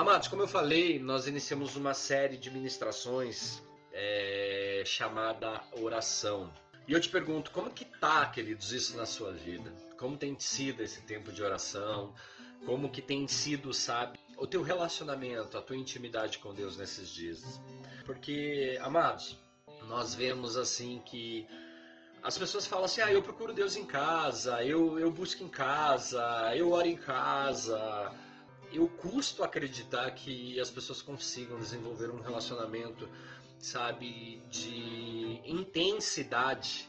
Amados, como eu falei, nós iniciamos uma série de ministrações é, chamada oração. E eu te pergunto, como que tá, queridos, isso na sua vida? Como tem sido esse tempo de oração? Como que tem sido, sabe, o teu relacionamento, a tua intimidade com Deus nesses dias? Porque, amados, nós vemos assim que as pessoas falam assim: ah, eu procuro Deus em casa, eu, eu busco em casa, eu oro em casa. Eu custo acreditar que as pessoas consigam desenvolver um relacionamento, sabe, de intensidade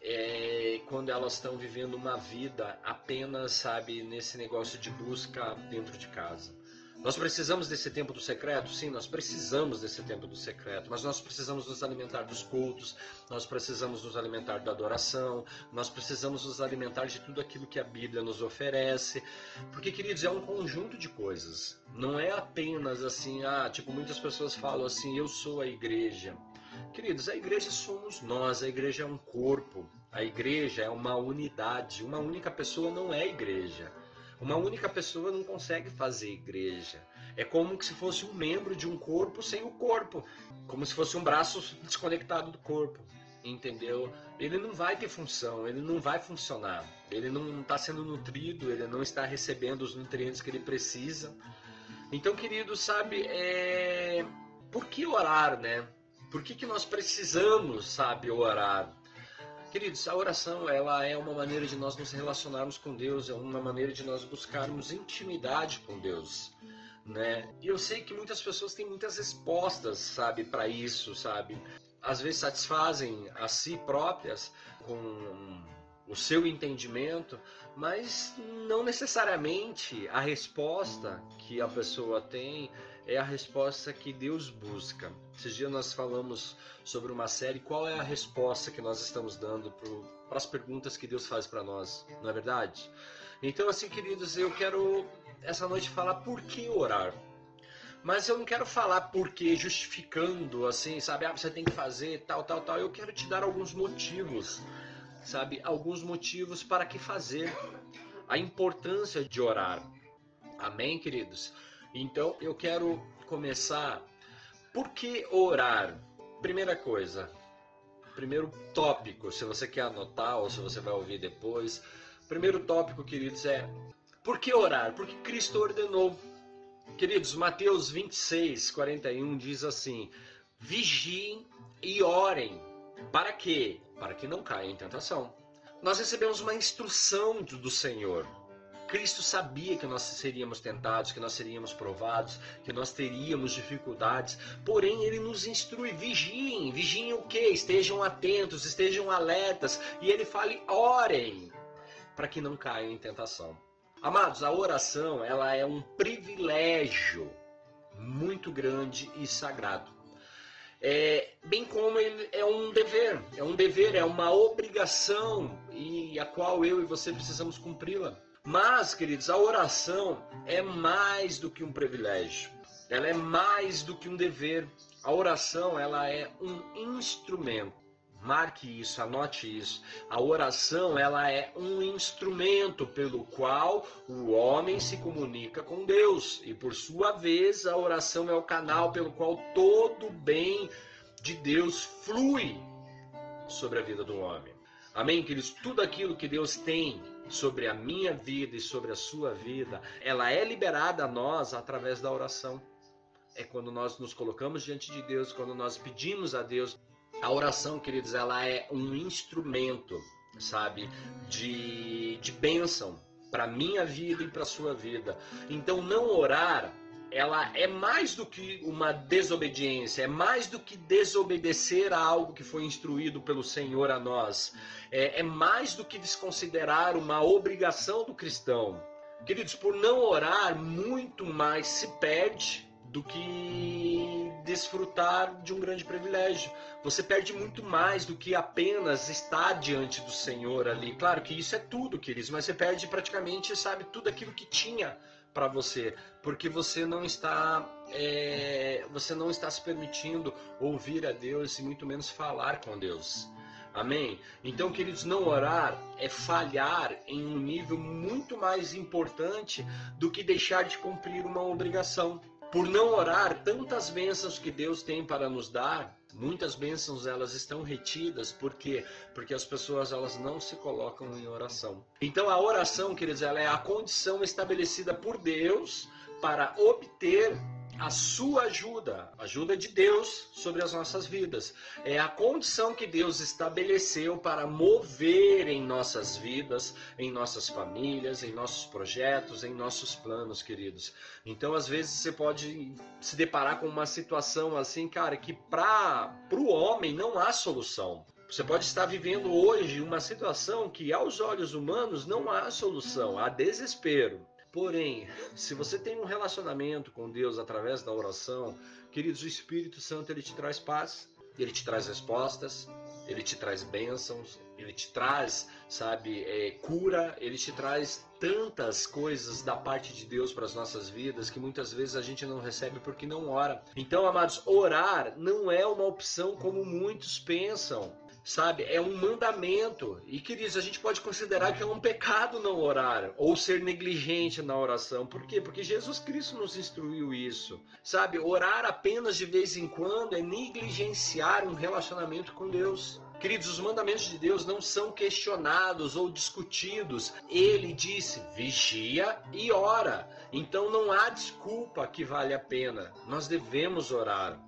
é, quando elas estão vivendo uma vida apenas, sabe, nesse negócio de busca dentro de casa. Nós precisamos desse tempo do secreto? Sim, nós precisamos desse tempo do secreto, mas nós precisamos nos alimentar dos cultos, nós precisamos nos alimentar da adoração, nós precisamos nos alimentar de tudo aquilo que a Bíblia nos oferece, porque, queridos, é um conjunto de coisas, não é apenas assim, ah, tipo, muitas pessoas falam assim, eu sou a igreja. Queridos, a igreja somos nós, a igreja é um corpo, a igreja é uma unidade, uma única pessoa não é igreja. Uma única pessoa não consegue fazer igreja. É como se fosse um membro de um corpo sem o corpo, como se fosse um braço desconectado do corpo. Entendeu? Ele não vai ter função, ele não vai funcionar. Ele não está sendo nutrido, ele não está recebendo os nutrientes que ele precisa. Então, querido, sabe, é... por que orar, né? Por que, que nós precisamos, sabe, orar? Queridos, a oração ela é uma maneira de nós nos relacionarmos com Deus, é uma maneira de nós buscarmos intimidade com Deus, né? E eu sei que muitas pessoas têm muitas respostas, sabe, para isso, sabe? Às vezes satisfazem a si próprias com o seu entendimento, mas não necessariamente a resposta que a pessoa tem é a resposta que Deus busca. Esses dias nós falamos sobre uma série, qual é a resposta que nós estamos dando para as perguntas que Deus faz para nós, não é verdade? Então, assim, queridos, eu quero essa noite falar por que orar. Mas eu não quero falar porque justificando, assim, sabe, ah, você tem que fazer tal, tal, tal. Eu quero te dar alguns motivos, sabe, alguns motivos para que fazer, a importância de orar. Amém, queridos? Então eu quero começar. Por que orar? Primeira coisa, primeiro tópico, se você quer anotar ou se você vai ouvir depois. Primeiro tópico, queridos, é por que orar? Porque Cristo ordenou. Queridos, Mateus 26, 41 diz assim: Vigiem e orem. Para quê? Para que não caia em tentação. Nós recebemos uma instrução do Senhor. Cristo sabia que nós seríamos tentados, que nós seríamos provados, que nós teríamos dificuldades, porém ele nos instrui, vigiem, vigiem o que? Estejam atentos, estejam alertas, e ele fale, orem, para que não caiam em tentação. Amados, a oração, ela é um privilégio muito grande e sagrado. É, bem como ele é um dever, é um dever, é uma obrigação e a qual eu e você precisamos cumpri-la. Mas, queridos, a oração é mais do que um privilégio. Ela é mais do que um dever. A oração, ela é um instrumento. Marque isso, anote isso. A oração, ela é um instrumento pelo qual o homem se comunica com Deus. E por sua vez, a oração é o canal pelo qual todo bem de Deus flui sobre a vida do homem. Amém, queridos? Tudo aquilo que Deus tem sobre a minha vida e sobre a sua vida, ela é liberada a nós através da oração. É quando nós nos colocamos diante de Deus, quando nós pedimos a Deus. A oração, queridos, ela é um instrumento, sabe, de, de bênção para minha vida e para sua vida. Então, não orar ela é mais do que uma desobediência, é mais do que desobedecer a algo que foi instruído pelo Senhor a nós, é, é mais do que desconsiderar uma obrigação do cristão. Queridos, por não orar, muito mais se perde do que desfrutar de um grande privilégio. Você perde muito mais do que apenas estar diante do Senhor ali. Claro que isso é tudo, queridos, mas você perde praticamente, sabe, tudo aquilo que tinha para você, porque você não está é, você não está se permitindo ouvir a Deus e muito menos falar com Deus. Amém? Então, queridos, não orar é falhar em um nível muito mais importante do que deixar de cumprir uma obrigação. Por não orar, tantas bênçãos que Deus tem para nos dar, muitas bênçãos elas estão retidas, por quê? Porque as pessoas elas não se colocam em oração. Então a oração, queridos, ela é a condição estabelecida por Deus para obter a sua ajuda, ajuda de Deus sobre as nossas vidas. É a condição que Deus estabeleceu para mover em nossas vidas, em nossas famílias, em nossos projetos, em nossos planos, queridos. Então, às vezes você pode se deparar com uma situação assim, cara, que para o homem não há solução. Você pode estar vivendo hoje uma situação que aos olhos humanos não há solução, há desespero. Porém, se você tem um relacionamento com Deus através da oração, queridos, o Espírito Santo ele te traz paz, ele te traz respostas, ele te traz bênçãos, ele te traz, sabe, é, cura, ele te traz tantas coisas da parte de Deus para as nossas vidas que muitas vezes a gente não recebe porque não ora. Então, amados, orar não é uma opção como muitos pensam sabe? É um mandamento. E, queridos, a gente pode considerar que é um pecado não orar ou ser negligente na oração. Por quê? Porque Jesus Cristo nos instruiu isso, sabe? Orar apenas de vez em quando é negligenciar um relacionamento com Deus. Queridos, os mandamentos de Deus não são questionados ou discutidos. Ele disse: vigia e ora. Então não há desculpa que vale a pena. Nós devemos orar.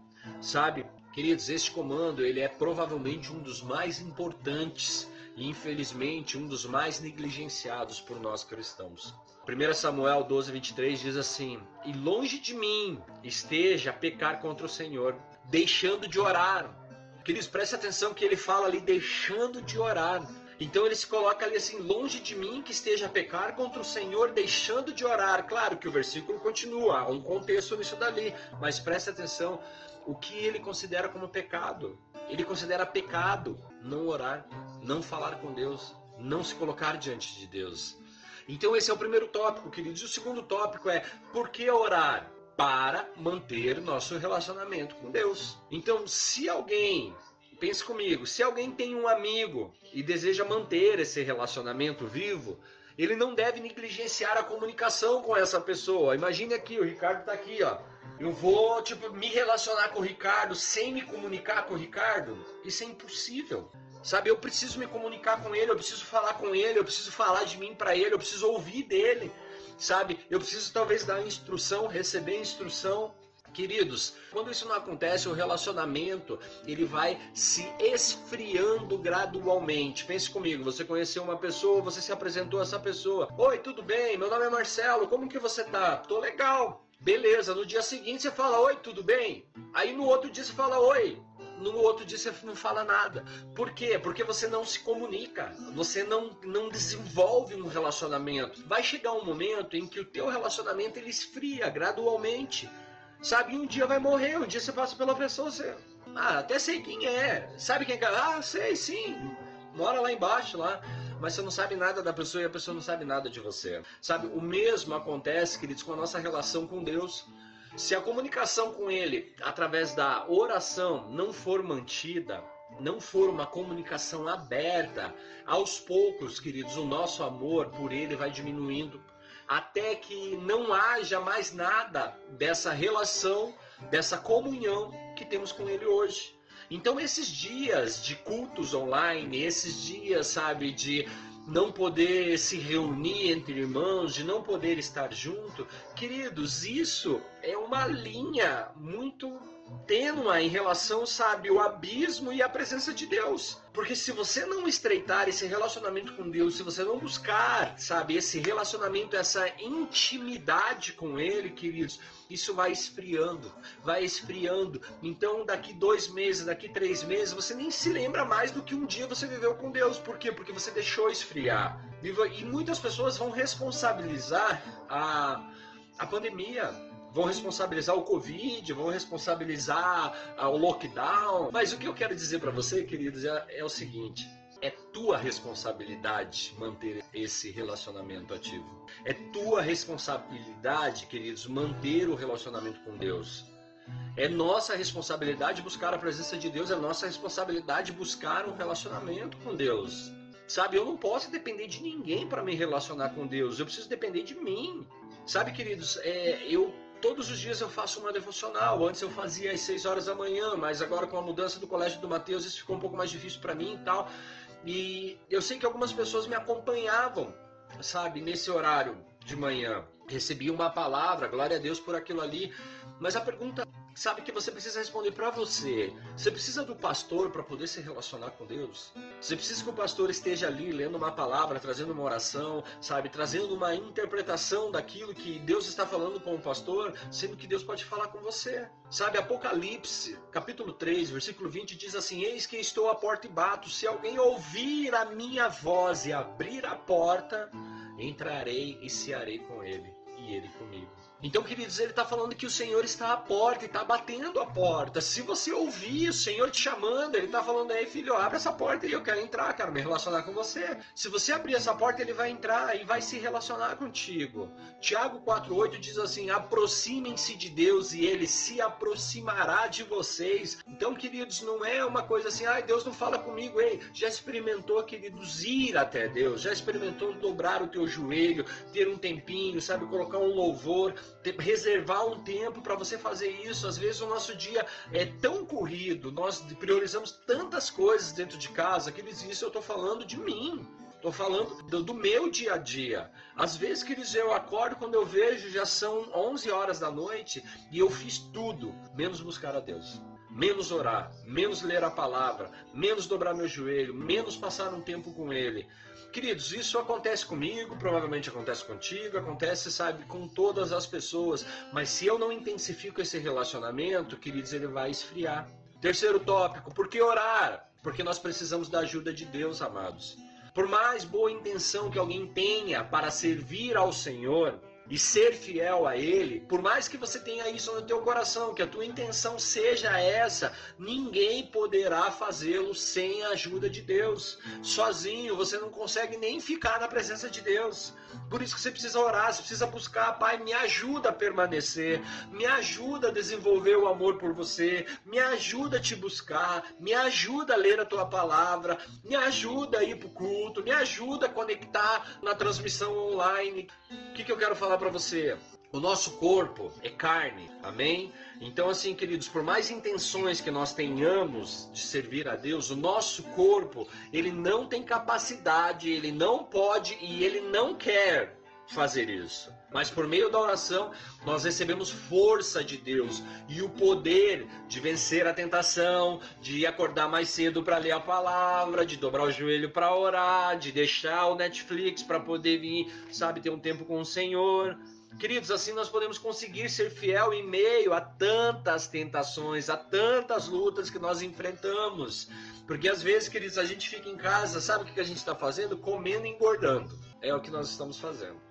Sabe, Queridos, este comando ele é provavelmente um dos mais importantes e infelizmente um dos mais negligenciados por nós cristãos. 1 Samuel 12, 23 diz assim: E longe de mim esteja a pecar contra o Senhor, deixando de orar. Queridos, preste atenção que ele fala ali, deixando de orar. Então ele se coloca ali assim, longe de mim que esteja a pecar contra o Senhor, deixando de orar. Claro que o versículo continua, há um contexto nisso dali, mas preste atenção o que ele considera como pecado. Ele considera pecado não orar, não falar com Deus, não se colocar diante de Deus. Então esse é o primeiro tópico, queridos. O segundo tópico é por que orar? Para manter nosso relacionamento com Deus. Então, se alguém pense comigo, se alguém tem um amigo e deseja manter esse relacionamento vivo, ele não deve negligenciar a comunicação com essa pessoa. Imagine aqui, o Ricardo está aqui, ó. Eu vou, tipo, me relacionar com o Ricardo sem me comunicar com o Ricardo? Isso é impossível. Sabe, eu preciso me comunicar com ele, eu preciso falar com ele, eu preciso falar de mim para ele, eu preciso ouvir dele. Sabe? Eu preciso talvez dar instrução, receber instrução. Queridos, quando isso não acontece, o relacionamento ele vai se esfriando gradualmente. Pense comigo, você conheceu uma pessoa, você se apresentou a essa pessoa. Oi, tudo bem? Meu nome é Marcelo. Como que você tá? Tô legal. Beleza. No dia seguinte você fala oi, tudo bem? Aí no outro dia você fala oi. No outro dia você não fala nada. Por quê? Porque você não se comunica. Você não, não desenvolve um relacionamento. Vai chegar um momento em que o teu relacionamento ele esfria gradualmente. Sabe, um dia vai morrer, um dia você passa pela pessoa, você. Ah, até sei quem é. Sabe quem é? Ah, sei sim. Mora lá embaixo lá. Mas você não sabe nada da pessoa e a pessoa não sabe nada de você. Sabe, o mesmo acontece, queridos, com a nossa relação com Deus. Se a comunicação com Ele, através da oração, não for mantida, não for uma comunicação aberta, aos poucos, queridos, o nosso amor por Ele vai diminuindo até que não haja mais nada dessa relação, dessa comunhão que temos com Ele hoje. Então, esses dias de cultos online, esses dias, sabe, de não poder se reunir entre irmãos, de não poder estar junto, queridos, isso é uma linha muito tênua em relação, sabe, o abismo e a presença de Deus. Porque se você não estreitar esse relacionamento com Deus, se você não buscar, sabe, esse relacionamento, essa intimidade com Ele, queridos, isso vai esfriando, vai esfriando. Então, daqui dois meses, daqui três meses, você nem se lembra mais do que um dia você viveu com Deus. Por quê? Porque você deixou esfriar. E muitas pessoas vão responsabilizar a, a pandemia vão responsabilizar o Covid, vão responsabilizar o lockdown. Mas o que eu quero dizer para você, queridos, é, é o seguinte: é tua responsabilidade manter esse relacionamento ativo. É tua responsabilidade, queridos, manter o relacionamento com Deus. É nossa responsabilidade buscar a presença de Deus, é nossa responsabilidade buscar um relacionamento com Deus. Sabe, eu não posso depender de ninguém para me relacionar com Deus, eu preciso depender de mim. Sabe, queridos, é, eu todos os dias eu faço uma devocional. Antes eu fazia às 6 horas da manhã, mas agora com a mudança do colégio do Mateus isso ficou um pouco mais difícil para mim e tal. E eu sei que algumas pessoas me acompanhavam, sabe, nesse horário de manhã. Recebi uma palavra, glória a Deus por aquilo ali. Mas a pergunta sabe que você precisa responder para você. Você precisa do pastor para poder se relacionar com Deus. Você precisa que o pastor esteja ali lendo uma palavra, trazendo uma oração, sabe, trazendo uma interpretação daquilo que Deus está falando com o pastor, sendo que Deus pode falar com você. Sabe, Apocalipse, capítulo 3, versículo 20 diz assim: Eis que estou à porta e bato. Se alguém ouvir a minha voz e abrir a porta, entrarei e cearei com ele e ele comigo. Então, queridos, ele está falando que o Senhor está à porta e está batendo a porta. Se você ouvir o Senhor te chamando, ele está falando aí, filho, abre essa porta e eu quero entrar, quero me relacionar com você. Se você abrir essa porta, ele vai entrar e vai se relacionar contigo. Tiago 4,8 diz assim: aproximem-se de Deus e ele se aproximará de vocês. Então, queridos, não é uma coisa assim, ai, Deus não fala comigo, ei, já experimentou, queridos, ir até Deus, já experimentou dobrar o teu joelho, ter um tempinho, sabe, colocar um louvor reservar um tempo para você fazer isso. Às vezes o nosso dia é tão corrido, nós priorizamos tantas coisas dentro de casa que eles isso eu estou falando de mim. Estou falando do, do, meu dia a dia. Às vezes, queridos, eu acordo quando eu vejo já são 11 horas da noite e eu fiz tudo, menos buscar a Deus. Menos orar, menos ler a palavra, menos dobrar meu joelho, menos passar um tempo com Ele. Queridos, isso acontece comigo, provavelmente acontece contigo, acontece, sabe, com todas as pessoas. Mas se eu não intensifico esse relacionamento, queridos, ele vai esfriar. Terceiro tópico, por que orar? Porque nós precisamos da ajuda de Deus, amados. Por mais boa intenção que alguém tenha para servir ao Senhor, e ser fiel a Ele, por mais que você tenha isso no teu coração, que a tua intenção seja essa, ninguém poderá fazê-lo sem a ajuda de Deus. Sozinho você não consegue nem ficar na presença de Deus. Por isso que você precisa orar, você precisa buscar, Pai, me ajuda a permanecer, me ajuda a desenvolver o amor por você, me ajuda a te buscar, me ajuda a ler a tua palavra, me ajuda a ir para o culto, me ajuda a conectar na transmissão online. O que, que eu quero falar para você? O nosso corpo é carne, amém? Então, assim, queridos, por mais intenções que nós tenhamos de servir a Deus, o nosso corpo, ele não tem capacidade, ele não pode e ele não quer fazer isso. Mas por meio da oração, nós recebemos força de Deus e o poder de vencer a tentação, de acordar mais cedo para ler a palavra, de dobrar o joelho para orar, de deixar o Netflix para poder vir, sabe, ter um tempo com o Senhor. Queridos, assim nós podemos conseguir ser fiel em meio a tantas tentações, a tantas lutas que nós enfrentamos. Porque às vezes, queridos, a gente fica em casa, sabe o que a gente está fazendo? Comendo e engordando. É o que nós estamos fazendo.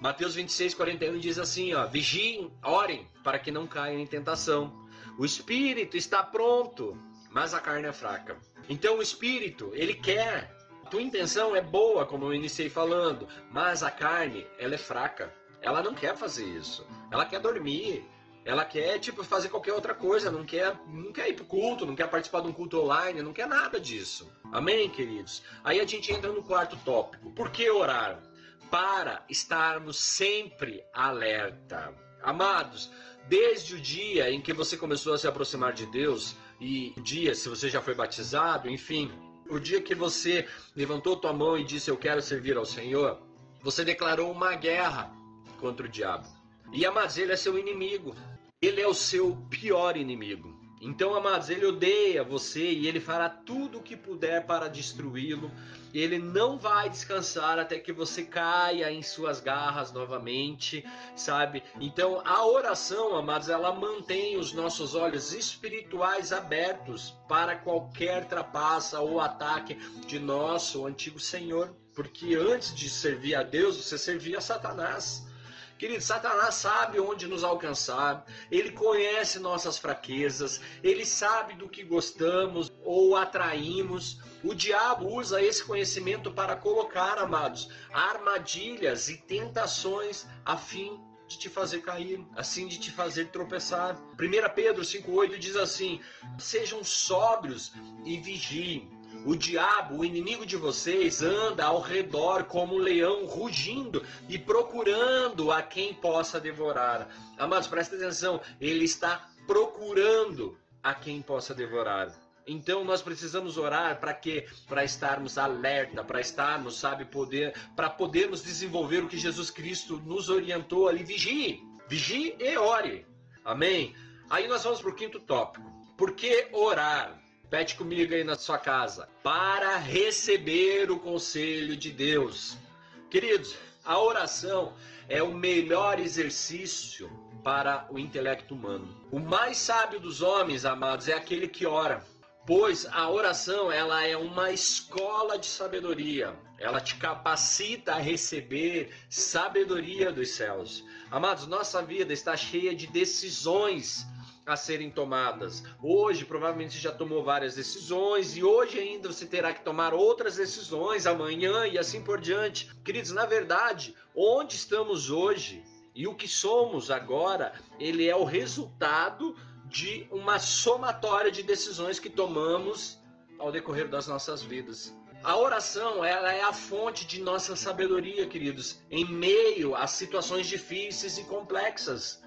Mateus 26, 41 diz assim: ó, vigiem, orem, para que não caiam em tentação. O espírito está pronto, mas a carne é fraca. Então o espírito, ele quer. A tua intenção é boa, como eu iniciei falando, mas a carne, ela é fraca. Ela não quer fazer isso. Ela quer dormir. Ela quer, tipo, fazer qualquer outra coisa, não quer, não quer ir pro culto, não quer participar de um culto online, não quer nada disso. Amém, queridos? Aí a gente entra no quarto tópico. Por que orar? Para estarmos sempre alerta. Amados, desde o dia em que você começou a se aproximar de Deus, e o dia, se você já foi batizado, enfim, o dia que você levantou tua mão e disse eu quero servir ao Senhor, você declarou uma guerra contra o diabo. E amados, ele é seu inimigo. Ele é o seu pior inimigo. Então, amados, ele odeia você e ele fará tudo o que puder para destruí-lo. Ele não vai descansar até que você caia em suas garras novamente, sabe? Então, a oração, amados, ela mantém os nossos olhos espirituais abertos para qualquer trapaça ou ataque de nosso antigo Senhor. Porque antes de servir a Deus, você servia a Satanás. Querido, Satanás sabe onde nos alcançar, ele conhece nossas fraquezas, ele sabe do que gostamos ou atraímos. O diabo usa esse conhecimento para colocar, amados, armadilhas e tentações a fim de te fazer cair, assim de te fazer tropeçar. 1 Pedro 5,8 diz assim: Sejam sóbrios e vigiem. O diabo, o inimigo de vocês, anda ao redor como um leão rugindo e procurando a quem possa devorar. Amados, presta atenção, ele está procurando a quem possa devorar. Então nós precisamos orar para quê? Para estarmos alerta, para estarmos, sabe, poder, para podermos desenvolver o que Jesus Cristo nos orientou ali. Vigie, vigie e ore. Amém? Aí nós vamos para o quinto tópico. Por que orar? Pede comigo aí na sua casa. Para receber o conselho de Deus. Queridos, a oração é o melhor exercício para o intelecto humano. O mais sábio dos homens, amados, é aquele que ora pois a oração ela é uma escola de sabedoria. Ela te capacita a receber sabedoria dos céus. Amados, nossa vida está cheia de decisões a serem tomadas. Hoje, provavelmente, você já tomou várias decisões e hoje ainda você terá que tomar outras decisões, amanhã e assim por diante. Queridos, na verdade, onde estamos hoje e o que somos agora, ele é o resultado de uma somatória de decisões que tomamos ao decorrer das nossas vidas. A oração, ela é a fonte de nossa sabedoria, queridos, em meio a situações difíceis e complexas.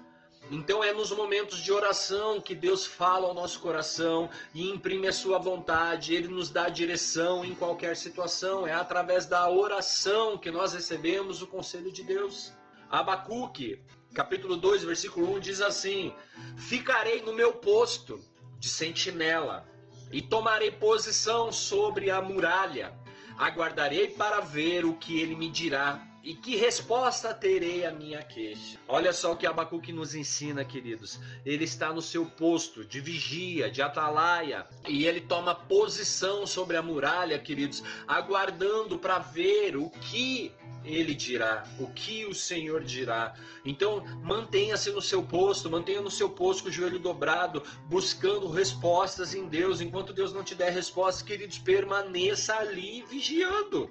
Então é nos momentos de oração que Deus fala ao nosso coração e imprime a sua vontade, ele nos dá direção em qualquer situação. É através da oração que nós recebemos o conselho de Deus. Abacuque, capítulo 2, versículo 1 diz assim: Ficarei no meu posto de sentinela e tomarei posição sobre a muralha. Aguardarei para ver o que ele me dirá e que resposta terei à minha queixa? Olha só o que Abacuque nos ensina, queridos. Ele está no seu posto de vigia, de atalaia, e ele toma posição sobre a muralha, queridos, aguardando para ver o que ele dirá, o que o Senhor dirá. Então, mantenha-se no seu posto, mantenha no seu posto com o joelho dobrado, buscando respostas em Deus. Enquanto Deus não te der respostas, queridos, permaneça ali vigiando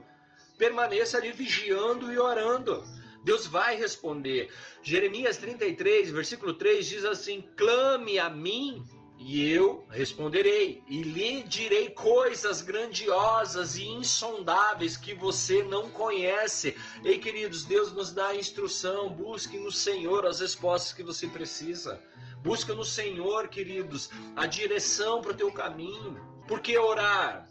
permaneça ali vigiando e orando. Deus vai responder. Jeremias 33, versículo 3 diz assim: Clame a mim e eu responderei, e lhe direi coisas grandiosas e insondáveis que você não conhece. Ei, queridos, Deus nos dá a instrução. Busque no Senhor as respostas que você precisa. Busca no Senhor, queridos, a direção para o teu caminho. Por que orar?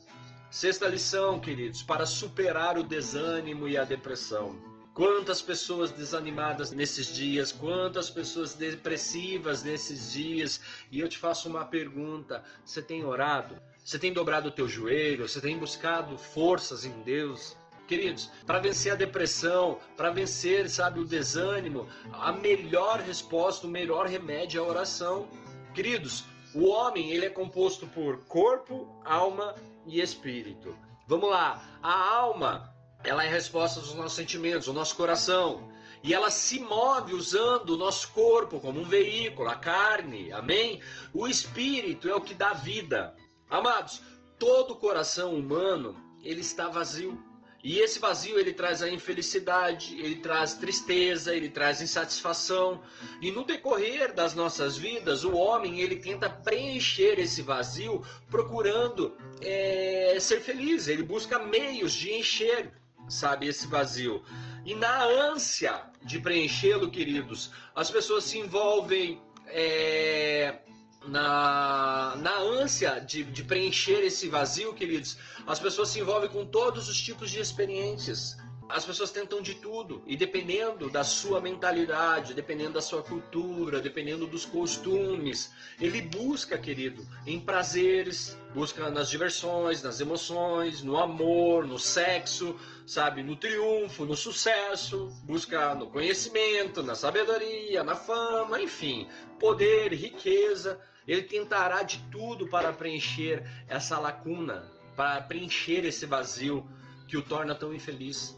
Sexta lição, queridos, para superar o desânimo e a depressão. Quantas pessoas desanimadas nesses dias, quantas pessoas depressivas nesses dias. E eu te faço uma pergunta: você tem orado? Você tem dobrado o teu joelho? Você tem buscado forças em Deus? Queridos, para vencer a depressão, para vencer, sabe, o desânimo, a melhor resposta, o melhor remédio é a oração. Queridos, o homem ele é composto por corpo, alma e espírito. Vamos lá, a alma ela é a resposta dos nossos sentimentos, o nosso coração. E ela se move usando o nosso corpo como um veículo, a carne, amém? O espírito é o que dá vida. Amados, todo coração humano, ele está vazio. E esse vazio ele traz a infelicidade, ele traz tristeza, ele traz insatisfação. E no decorrer das nossas vidas, o homem ele tenta preencher esse vazio procurando é, ser feliz. Ele busca meios de encher, sabe, esse vazio. E na ânsia de preenchê-lo, queridos, as pessoas se envolvem é, na, na ânsia de, de preencher esse vazio, queridos, as pessoas se envolvem com todos os tipos de experiências. As pessoas tentam de tudo e dependendo da sua mentalidade, dependendo da sua cultura, dependendo dos costumes, ele busca, querido, em prazeres, busca nas diversões, nas emoções, no amor, no sexo, sabe, no triunfo, no sucesso, busca no conhecimento, na sabedoria, na fama, enfim, poder, riqueza. Ele tentará de tudo para preencher essa lacuna, para preencher esse vazio que o torna tão infeliz.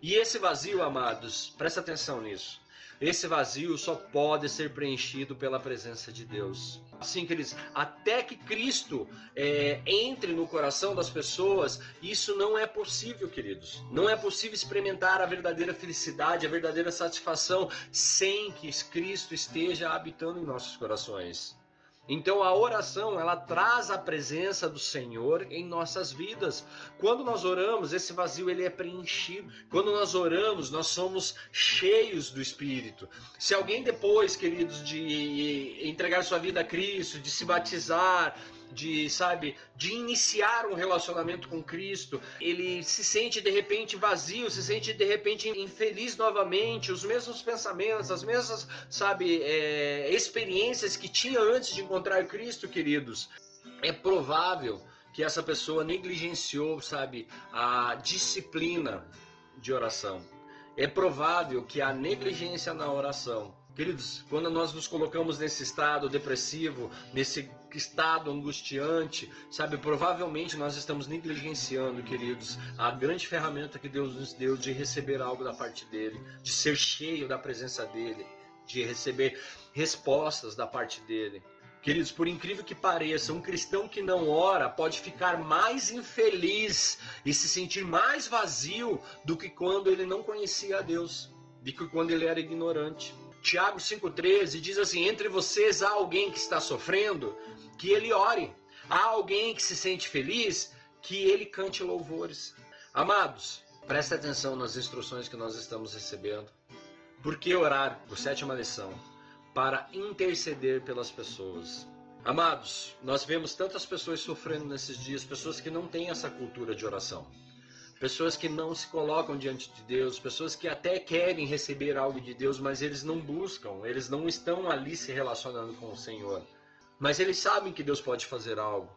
E esse vazio, amados, presta atenção nisso. Esse vazio só pode ser preenchido pela presença de Deus. Assim, queridos, até que Cristo é, entre no coração das pessoas, isso não é possível, queridos. Não é possível experimentar a verdadeira felicidade, a verdadeira satisfação, sem que Cristo esteja habitando em nossos corações. Então a oração, ela traz a presença do Senhor em nossas vidas. Quando nós oramos, esse vazio ele é preenchido. Quando nós oramos, nós somos cheios do Espírito. Se alguém depois, queridos, de entregar sua vida a Cristo, de se batizar, de, sabe, de iniciar um relacionamento com Cristo, ele se sente de repente vazio, se sente de repente infeliz novamente, os mesmos pensamentos, as mesmas, sabe, é, experiências que tinha antes de encontrar Cristo, queridos. É provável que essa pessoa negligenciou, sabe, a disciplina de oração. É provável que a negligência na oração Queridos, quando nós nos colocamos nesse estado depressivo, nesse estado angustiante, sabe, provavelmente nós estamos negligenciando, queridos, a grande ferramenta que Deus nos deu de receber algo da parte dele, de ser cheio da presença dele, de receber respostas da parte dele. Queridos, por incrível que pareça, um cristão que não ora pode ficar mais infeliz e se sentir mais vazio do que quando ele não conhecia a Deus, do que quando ele era ignorante. Tiago 5,13 diz assim: Entre vocês há alguém que está sofrendo, que ele ore. Há alguém que se sente feliz, que ele cante louvores. Amados, preste atenção nas instruções que nós estamos recebendo. Por que orar? Por sétima lição. Para interceder pelas pessoas. Amados, nós vemos tantas pessoas sofrendo nesses dias, pessoas que não têm essa cultura de oração pessoas que não se colocam diante de Deus, pessoas que até querem receber algo de Deus, mas eles não buscam, eles não estão ali se relacionando com o Senhor. Mas eles sabem que Deus pode fazer algo.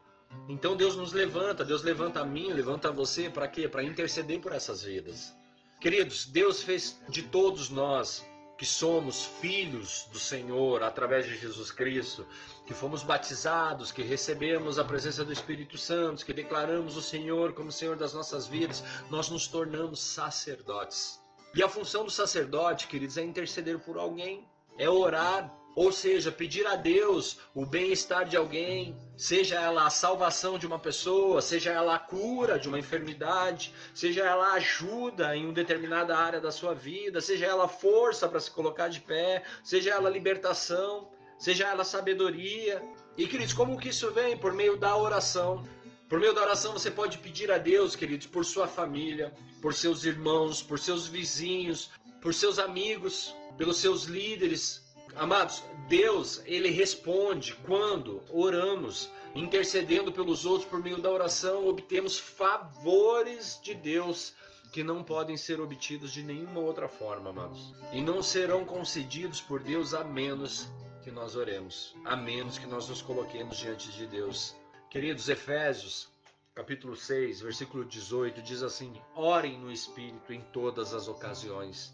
Então Deus nos levanta, Deus levanta a mim, levanta você para quê? Para interceder por essas vidas. Queridos, Deus fez de todos nós que somos filhos do Senhor através de Jesus Cristo, que fomos batizados, que recebemos a presença do Espírito Santo, que declaramos o Senhor como Senhor das nossas vidas, nós nos tornamos sacerdotes. E a função do sacerdote, queridos, é interceder por alguém, é orar ou seja, pedir a Deus o bem-estar de alguém, seja ela a salvação de uma pessoa, seja ela a cura de uma enfermidade, seja ela ajuda em uma determinada área da sua vida, seja ela força para se colocar de pé, seja ela libertação, seja ela sabedoria. E queridos, como que isso vem? Por meio da oração. Por meio da oração você pode pedir a Deus, queridos, por sua família, por seus irmãos, por seus vizinhos, por seus amigos, pelos seus líderes, Amados, Deus, ele responde quando oramos, intercedendo pelos outros por meio da oração, obtemos favores de Deus que não podem ser obtidos de nenhuma outra forma, amados. E não serão concedidos por Deus a menos que nós oremos, a menos que nós nos coloquemos diante de Deus. Queridos Efésios, capítulo 6, versículo 18, diz assim: Orem no Espírito em todas as ocasiões,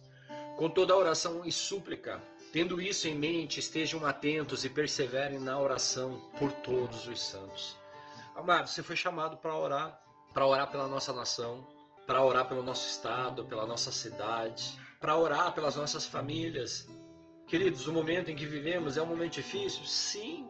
com toda oração e súplica Tendo isso em mente, estejam atentos e perseverem na oração por todos os santos. Amado, você foi chamado para orar, para orar pela nossa nação, para orar pelo nosso estado, pela nossa cidade, para orar pelas nossas famílias. Queridos, o momento em que vivemos é um momento difícil? Sim,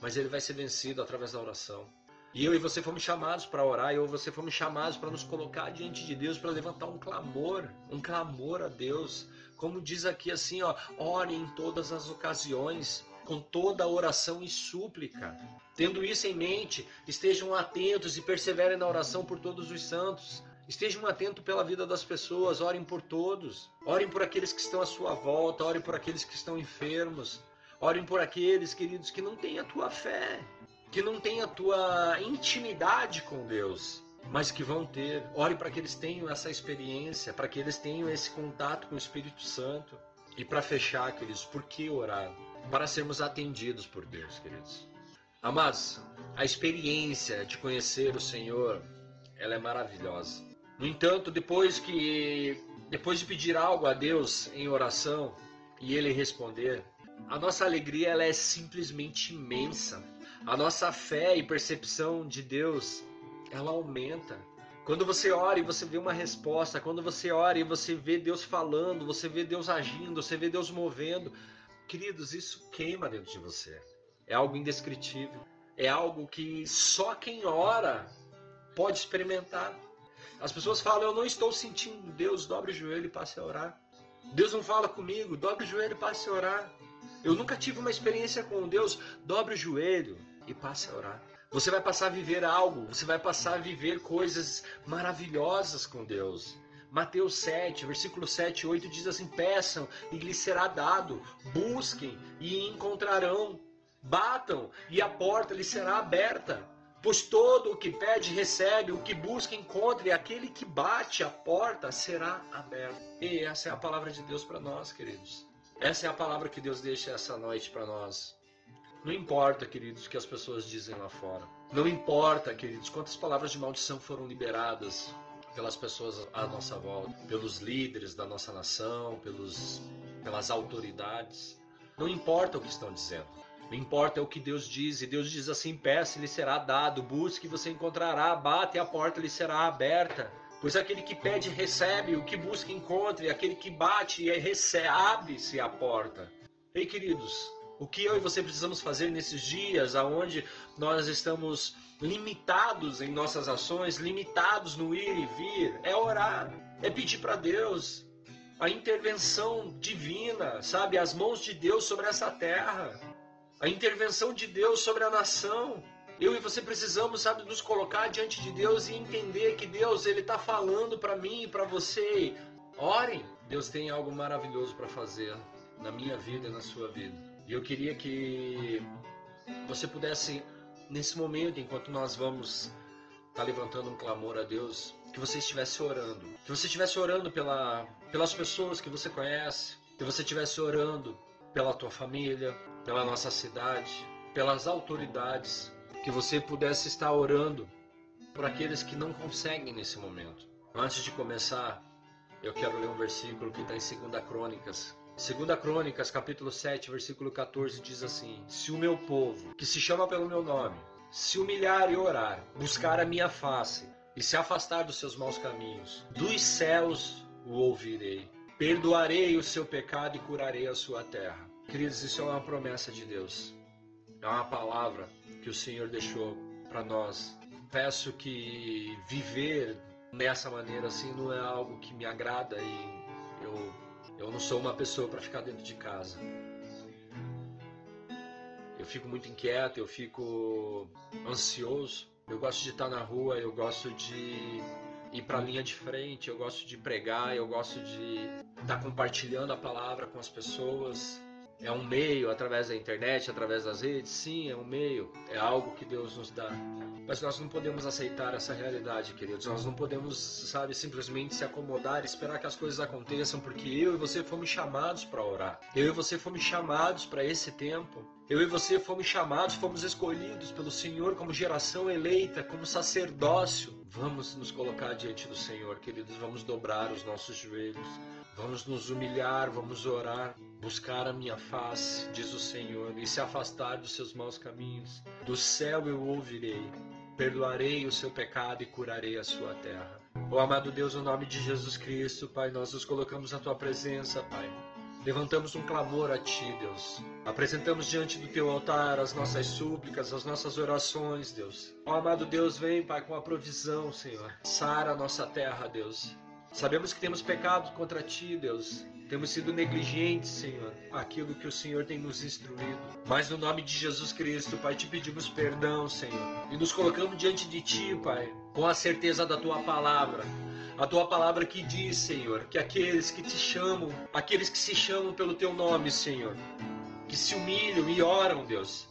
mas ele vai ser vencido através da oração. E eu e você fomos chamados para orar, eu e você fomos chamados para nos colocar diante de Deus, para levantar um clamor, um clamor a Deus, como diz aqui assim, ó, ore em todas as ocasiões, com toda oração e súplica. Tendo isso em mente, estejam atentos e perseverem na oração por todos os santos. Estejam atentos pela vida das pessoas, orem por todos. Orem por aqueles que estão à sua volta, orem por aqueles que estão enfermos. Orem por aqueles, queridos, que não têm a tua fé, que não têm a tua intimidade com Deus mas que vão ter. Ore para que eles tenham essa experiência, para que eles tenham esse contato com o Espírito Santo. E para fechar, queridos, por que orar? Para sermos atendidos por Deus, queridos. Amados, a experiência de conhecer o Senhor, ela é maravilhosa. No entanto, depois que depois de pedir algo a Deus em oração e ele responder, a nossa alegria ela é simplesmente imensa. A nossa fé e percepção de Deus ela aumenta. Quando você ora e você vê uma resposta, quando você ora e você vê Deus falando, você vê Deus agindo, você vê Deus movendo, queridos, isso queima dentro de você. É algo indescritível. É algo que só quem ora pode experimentar. As pessoas falam, eu não estou sentindo Deus, dobre o joelho e passe a orar. Deus não fala comigo, dobre o joelho e passe a orar. Eu nunca tive uma experiência com Deus, dobre o joelho e passe a orar. Você vai passar a viver algo, você vai passar a viver coisas maravilhosas com Deus. Mateus 7, versículo 7 e 8 diz assim: Peçam e lhes será dado, busquem e encontrarão, batam e a porta lhes será aberta. Pois todo o que pede recebe, o que busca encontra, e aquele que bate a porta será aberto. E essa é a palavra de Deus para nós, queridos. Essa é a palavra que Deus deixa essa noite para nós. Não importa, queridos, o que as pessoas dizem lá fora. Não importa, queridos, quantas palavras de maldição foram liberadas pelas pessoas à nossa volta, pelos líderes da nossa nação, pelos, pelas autoridades. Não importa o que estão dizendo. Não importa é o que Deus diz, e Deus diz assim: peça lhe será dado, busque você encontrará, bate a porta lhe será aberta. Pois aquele que pede recebe, o que busca encontra, e aquele que bate e recebe, abre-se a porta. Ei, queridos, o que eu e você precisamos fazer nesses dias aonde nós estamos limitados em nossas ações, limitados no ir e vir, é orar, é pedir para Deus a intervenção divina, sabe, as mãos de Deus sobre essa terra a intervenção de Deus sobre a nação. Eu e você precisamos, sabe, nos colocar diante de Deus e entender que Deus ele está falando para mim e para você. Orem. Deus tem algo maravilhoso para fazer na minha vida e na sua vida. E eu queria que você pudesse nesse momento, enquanto nós vamos estar tá levantando um clamor a Deus, que você estivesse orando, que você estivesse orando pela, pelas pessoas que você conhece, que você estivesse orando pela tua família, pela nossa cidade, pelas autoridades, que você pudesse estar orando por aqueles que não conseguem nesse momento. Antes de começar, eu quero ler um versículo que está em 2 Crônicas. 2 Crônicas, capítulo 7, versículo 14, diz assim: Se o meu povo, que se chama pelo meu nome, se humilhar e orar, buscar a minha face e se afastar dos seus maus caminhos, dos céus o ouvirei Perdoarei o seu pecado e curarei a sua terra. Queridos, isso é uma promessa de Deus. É uma palavra que o Senhor deixou para nós. Peço que viver nessa maneira assim não é algo que me agrada e eu, eu não sou uma pessoa para ficar dentro de casa. Eu fico muito inquieto, eu fico ansioso. Eu gosto de estar na rua, eu gosto de ir para a linha de frente, eu gosto de pregar, eu gosto de estar compartilhando a palavra com as pessoas. É um meio através da internet, através das redes, sim, é um meio, é algo que Deus nos dá. Mas nós não podemos aceitar essa realidade, queridos. Nós não podemos, sabe, simplesmente se acomodar esperar que as coisas aconteçam, porque eu e você fomos chamados para orar. Eu e você fomos chamados para esse tempo. Eu e você fomos chamados, fomos escolhidos pelo Senhor como geração eleita, como sacerdócio. Vamos nos colocar diante do Senhor, queridos. Vamos dobrar os nossos joelhos. Vamos nos humilhar, vamos orar, buscar a minha face, diz o Senhor, e se afastar dos seus maus caminhos. Do céu eu ouvirei, perdoarei o seu pecado e curarei a sua terra. Ó oh, amado Deus, no nome de Jesus Cristo, Pai, nós nos colocamos na tua presença, Pai. Levantamos um clamor a Ti, Deus. Apresentamos diante do Teu altar as nossas súplicas, as nossas orações, Deus. Ó amado Deus, vem, Pai, com a provisão, Senhor. Sara a nossa terra, Deus. Sabemos que temos pecado contra Ti, Deus. Temos sido negligentes, Senhor, aquilo que o Senhor tem nos instruído. Mas no nome de Jesus Cristo, Pai, te pedimos perdão, Senhor. E nos colocamos diante de Ti, Pai, com a certeza da Tua palavra. A Tua palavra que diz, Senhor, que aqueles que te chamam, aqueles que se chamam pelo Teu nome, Senhor, que se humilham e oram, Deus,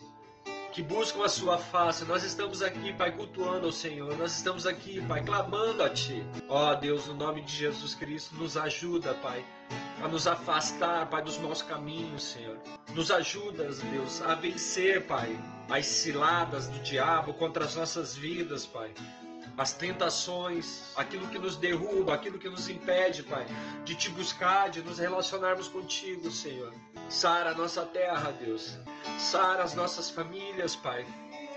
que buscam a sua face. Nós estamos aqui, Pai, cultuando ao Senhor. Nós estamos aqui, Pai, clamando a Ti. Ó oh, Deus, no nome de Jesus Cristo, nos ajuda, Pai, a nos afastar, Pai, dos maus caminhos, Senhor. Nos ajuda, Deus, a vencer, Pai, as ciladas do diabo contra as nossas vidas, Pai as tentações, aquilo que nos derruba, aquilo que nos impede, Pai, de te buscar, de nos relacionarmos contigo, Senhor. Sara a nossa terra, Deus. Sara as nossas famílias, Pai.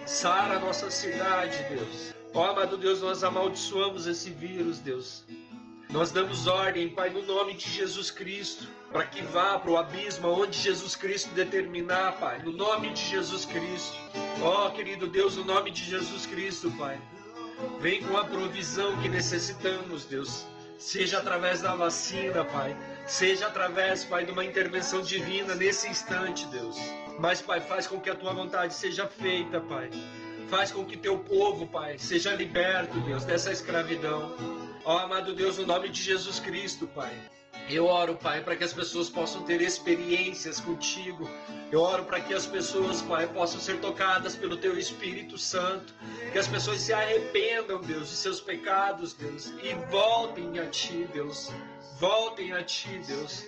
Sara a nossa cidade, Deus. Ó amado Deus, nós amaldiçoamos esse vírus, Deus. Nós damos ordem, Pai, no nome de Jesus Cristo, para que vá para o abismo onde Jesus Cristo determinar, Pai, no nome de Jesus Cristo. Ó querido Deus, no nome de Jesus Cristo, Pai. Vem com a provisão que necessitamos, Deus. Seja através da vacina, Pai. Seja através, Pai, de uma intervenção divina nesse instante, Deus. Mas, Pai, faz com que a tua vontade seja feita, Pai. Faz com que teu povo, Pai, seja liberto, Deus, dessa escravidão. Ó amado Deus, no nome de Jesus Cristo, Pai. Eu oro, Pai, para que as pessoas possam ter experiências contigo. Eu oro para que as pessoas, Pai, possam ser tocadas pelo Teu Espírito Santo. Que as pessoas se arrependam, Deus, de seus pecados, Deus, e voltem a Ti, Deus. Voltem a Ti, Deus.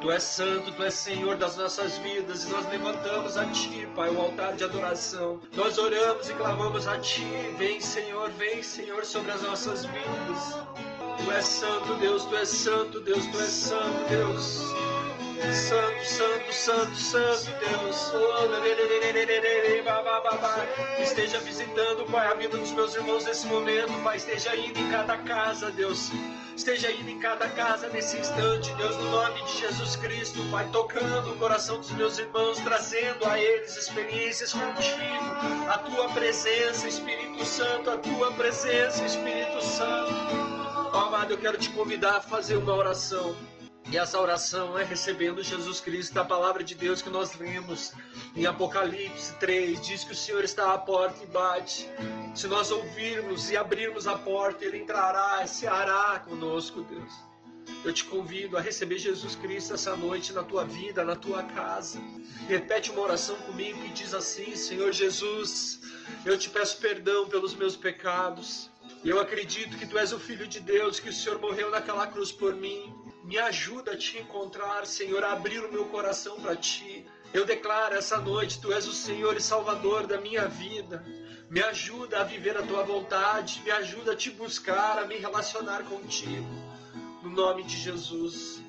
Tu és santo, Tu és Senhor das nossas vidas e nós levantamos a Ti, Pai, o altar de adoração. Nós oramos e clamamos a Ti. Vem, Senhor, vem, Senhor, sobre as nossas vidas. Tu és santo, Deus, Tu és santo, Deus, Tu és santo, Deus. Santo, santo, santo, santo Deus. Esteja visitando, Pai, a vida dos meus irmãos nesse momento, Pai. Esteja indo em cada casa, Deus. Esteja indo em cada casa nesse instante, Deus, no nome de Jesus Cristo, Pai, tocando o coração dos meus irmãos, trazendo a eles experiências contigo, a tua presença, Espírito Santo, a tua presença, Espírito Santo. Amado, eu quero te convidar a fazer uma oração. E essa oração é recebendo Jesus Cristo, da palavra de Deus que nós lemos em Apocalipse 3. Diz que o Senhor está à porta e bate. Se nós ouvirmos e abrirmos a porta, Ele entrará e se hará conosco, Deus. Eu te convido a receber Jesus Cristo essa noite na tua vida, na tua casa. Repete uma oração comigo que diz assim: Senhor Jesus, eu te peço perdão pelos meus pecados. Eu acredito que tu és o Filho de Deus, que o Senhor morreu naquela cruz por mim. Me ajuda a te encontrar, Senhor, a abrir o meu coração para ti. Eu declaro essa noite, tu és o Senhor e Salvador da minha vida. Me ajuda a viver a tua vontade, me ajuda a te buscar, a me relacionar contigo. No nome de Jesus.